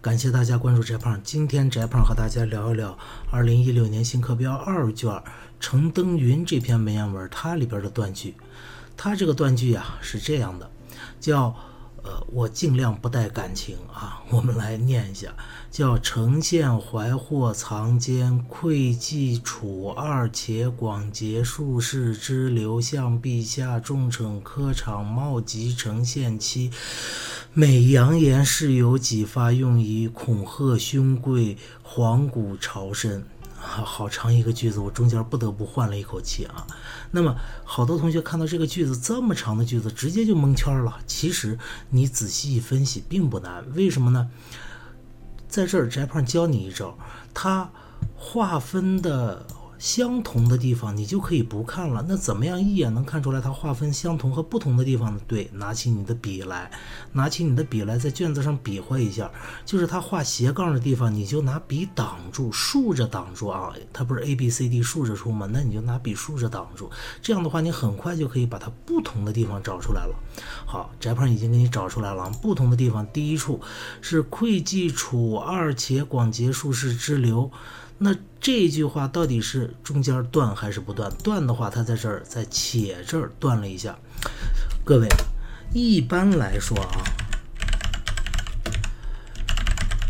感谢大家关注翟胖。今天翟胖和大家聊一聊二零一六年新课标二卷《程登云》这篇文言文，它里边的断句。它这个断句呀是这样的，叫。呃，我尽量不带感情啊，我们来念一下，叫“呈现怀惑藏间，窥迹楚二且广结数世之流，向陛下重惩科场冒及呈现期，每扬言是有几发，用以恐吓兄贵，黄骨朝身。”好长一个句子，我中间不得不换了一口气啊。那么，好多同学看到这个句子这么长的句子，直接就蒙圈了。其实你仔细一分析，并不难。为什么呢？在这儿，翟胖教你一招，它划分的。相同的地方你就可以不看了。那怎么样一眼能看出来它划分相同和不同的地方呢？对，拿起你的笔来，拿起你的笔来，在卷子上比划一下。就是它画斜杠的地方，你就拿笔挡住，竖着挡住啊。它不是 A B C D 竖着出吗？那你就拿笔竖着挡住。这样的话，你很快就可以把它不同的地方找出来了。好，翟胖已经给你找出来了。不同的地方，第一处是窥迹楚二且广结数世之流。那这句话到底是中间断还是不断？断的话，它在这儿在且这儿断了一下。各位，一般来说啊，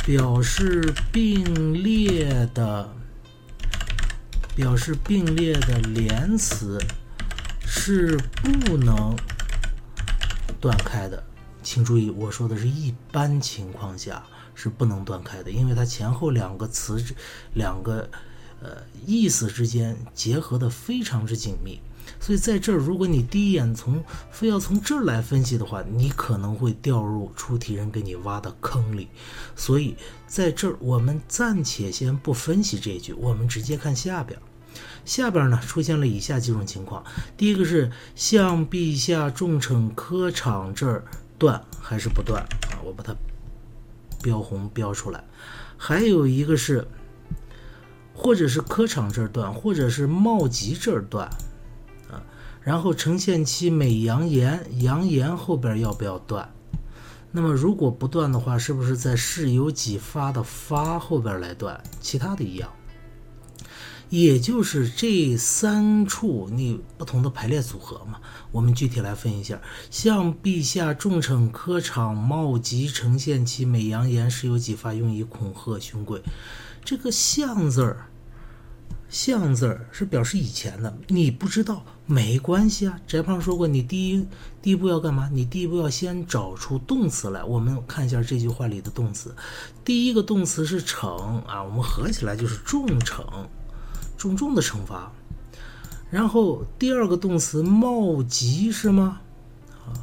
表示并列的表示并列的连词是不能断开的。请注意，我说的是一般情况下。是不能断开的，因为它前后两个词，两个呃意思之间结合的非常之紧密，所以在这儿，如果你第一眼从非要从这儿来分析的话，你可能会掉入出题人给你挖的坑里。所以在这儿，我们暂且先不分析这一句，我们直接看下边。下边呢出现了以下几种情况：第一个是向陛下重惩科场这儿断还是不断啊？我把它。标红标出来，还有一个是，或者是科场这儿断，或者是茂吉这儿断，啊，然后呈现期每扬言，扬言后边要不要断？那么如果不断的话，是不是在事有几发的发后边来断？其他的一样。也就是这三处你不同的排列组合嘛，我们具体来分一下。向陛下重惩科场冒疾呈现其美扬言是有几发用以恐吓兄贵。这个“向”字儿，“向”字儿是表示以前的，你不知道没关系啊。翟胖说过，你第一第一步要干嘛？你第一步要先找出动词来。我们看一下这句话里的动词，第一个动词是惩啊，我们合起来就是重惩。重重的惩罚，然后第二个动词冒疾是吗？啊，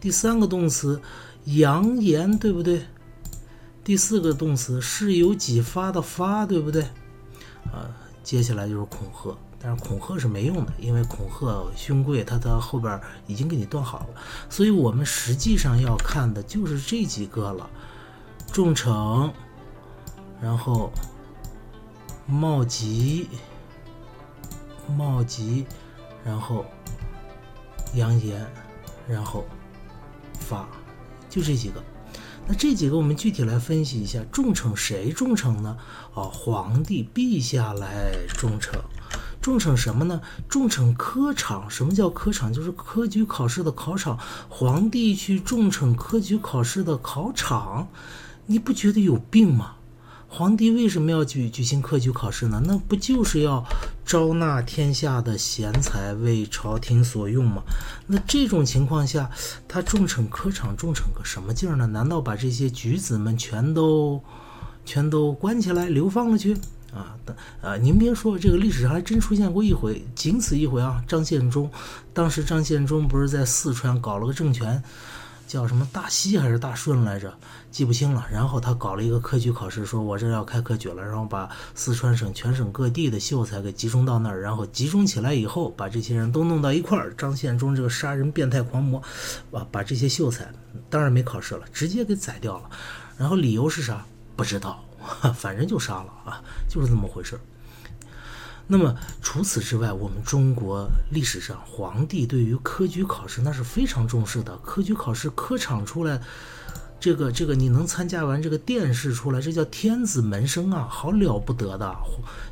第三个动词扬言对不对？第四个动词是有几发的发对不对？啊，接下来就是恐吓，但是恐吓是没用的，因为恐吓兄贵他他后边已经给你断好了，所以我们实际上要看的就是这几个了，重惩，然后。冒吉，冒吉，然后扬言，然后发，就这几个。那这几个我们具体来分析一下，重惩谁重惩呢？啊，皇帝陛下来重惩。重惩什么呢？重惩科场。什么叫科场？就是科举考试的考场。皇帝去重惩科举考试的考场，你不觉得有病吗？皇帝为什么要举举行科举考试呢？那不就是要招纳天下的贤才为朝廷所用吗？那这种情况下，他重惩科场，重惩个什么劲儿呢？难道把这些举子们全都全都关起来流放了去啊？啊，您别说，这个历史上还真出现过一回，仅此一回啊！张献忠，当时张献忠不是在四川搞了个政权。叫什么大西还是大顺来着？记不清了。然后他搞了一个科举考试，说我这要开科举了，然后把四川省全省各地的秀才给集中到那儿，然后集中起来以后，把这些人都弄到一块儿。张献忠这个杀人变态狂魔，把把这些秀才当然没考试了，直接给宰掉了。然后理由是啥？不知道，反正就杀了啊，就是这么回事儿。那么除此之外，我们中国历史上皇帝对于科举考试那是非常重视的。科举考试科场出来，这个这个你能参加完这个殿试出来，这叫天子门生啊，好了不得的。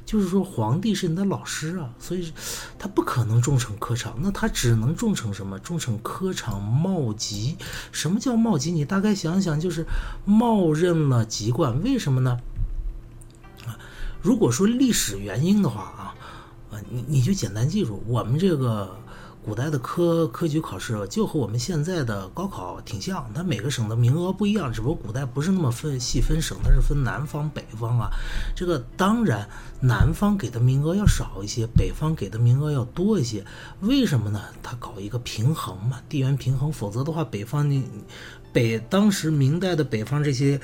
就是说皇帝是你的老师啊，所以他不可能重惩科场，那他只能重惩什么？重惩科场冒籍。什么叫冒籍？你大概想想，就是冒认了籍贯。为什么呢？啊，如果说历史原因的话，啊，你你就简单记住，我们这个。古代的科科举考试就和我们现在的高考挺像，它每个省的名额不一样，只不过古代不是那么分细分省，它是分南方北方啊。这个当然南方给的名额要少一些，北方给的名额要多一些。为什么呢？它搞一个平衡嘛，地缘平衡。否则的话，北方你北当时明代的北方这些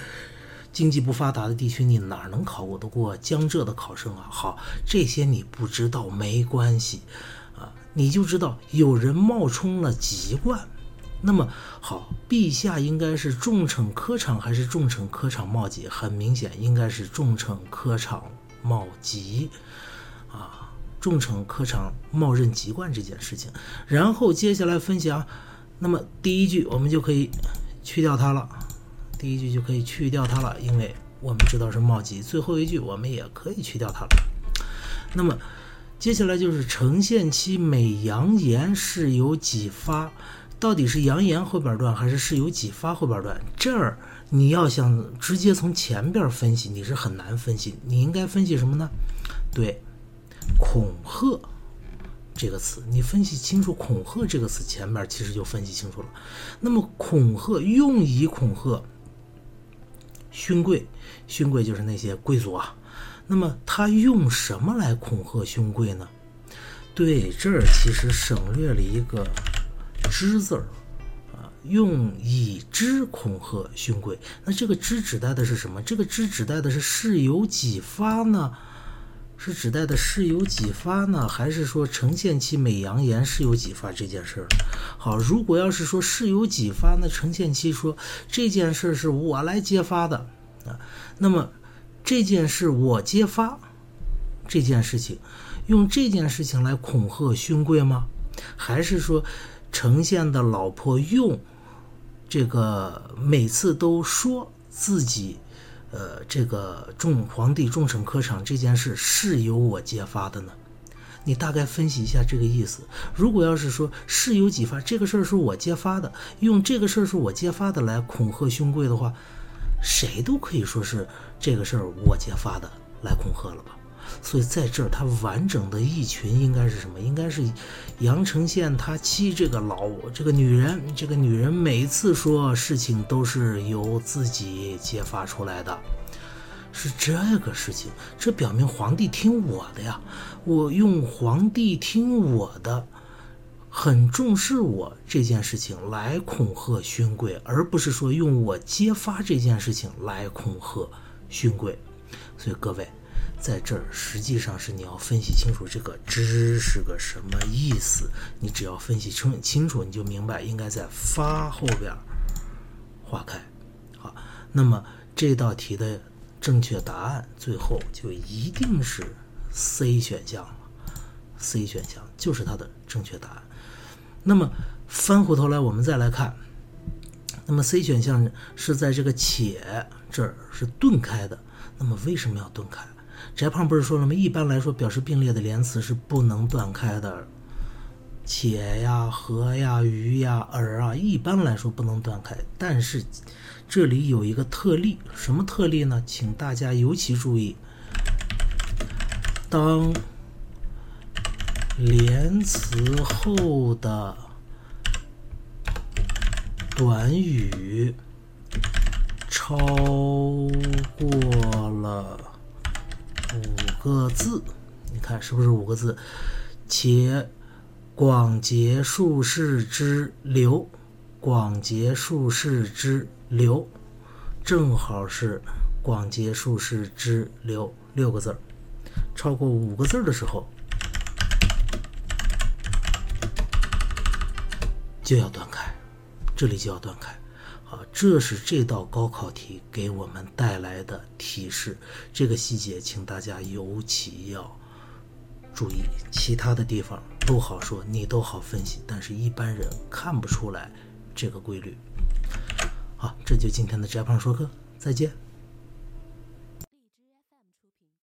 经济不发达的地区，你哪能考得过江浙的考生啊？好，这些你不知道没关系。啊你就知道有人冒充了籍贯，那么好，陛下应该是重惩科场还是重惩科场冒籍？很明显，应该是重惩科场冒籍，啊，重惩科场冒认籍贯这件事情。然后接下来分析啊，那么第一句我们就可以去掉它了，第一句就可以去掉它了，因为我们知道是冒籍。最后一句我们也可以去掉它了，那么。接下来就是呈现期每阳言是有几发，到底是阳言后边段还是是有几发后边段？这儿你要想直接从前边分析，你是很难分析。你应该分析什么呢？对，恐吓这个词，你分析清楚恐吓这个词前面其实就分析清楚了。那么恐吓用以恐吓勋贵，勋贵就是那些贵族啊。那么他用什么来恐吓勋贵呢？对，这儿其实省略了一个“之”字儿，啊，用以之恐吓勋贵。那这个“之”指代的是什么？这个“之”指代的是事有几发呢？是指代的事有几发呢？还是说呈现期美扬言事有几发这件事儿？好，如果要是说事有几发，那呈现期说这件事是我来揭发的啊，那么。这件事我揭发，这件事情用这件事情来恐吓勋贵吗？还是说呈现的老婆用这个每次都说自己，呃，这个众皇帝众审科场这件事是由我揭发的呢？你大概分析一下这个意思。如果要是说是有几发，这个事儿是我揭发的，用这个事儿是我揭发的来恐吓兄贵的话。谁都可以说是这个事儿我揭发的来恐吓了吧？所以在这儿，他完整的一群应该是什么？应该是阳城县他妻这个老这个女人，这个女人每一次说事情都是由自己揭发出来的，是这个事情。这表明皇帝听我的呀，我用皇帝听我的。很重视我这件事情来恐吓勋贵，而不是说用我揭发这件事情来恐吓勋贵。所以各位，在这儿实际上是你要分析清楚这个“知”是个什么意思。你只要分析清清楚，你就明白应该在“发”后边划开。好，那么这道题的正确答案最后就一定是 C 选项了。C 选项就是它的正确答案。那么翻回头来，我们再来看，那么 C 选项是在这个“且”这儿是顿开的。那么为什么要顿开？翟胖不是说了吗？一般来说，表示并列的连词是不能断开的，“且”呀、“和”呀、“于”呀、“而”啊，一般来说不能断开。但是这里有一个特例，什么特例呢？请大家尤其注意，当。连词后的短语超过了五个字，你看是不是五个字？且广结数士之流，广结数士之流，正好是广结数士之流六个字儿超过五个字儿的时候。就要断开，这里就要断开，啊，这是这道高考题给我们带来的提示。这个细节，请大家尤其要注意。其他的地方都好说，你都好分析，但是一般人看不出来这个规律。好，这就今天的翟胖说课，再见。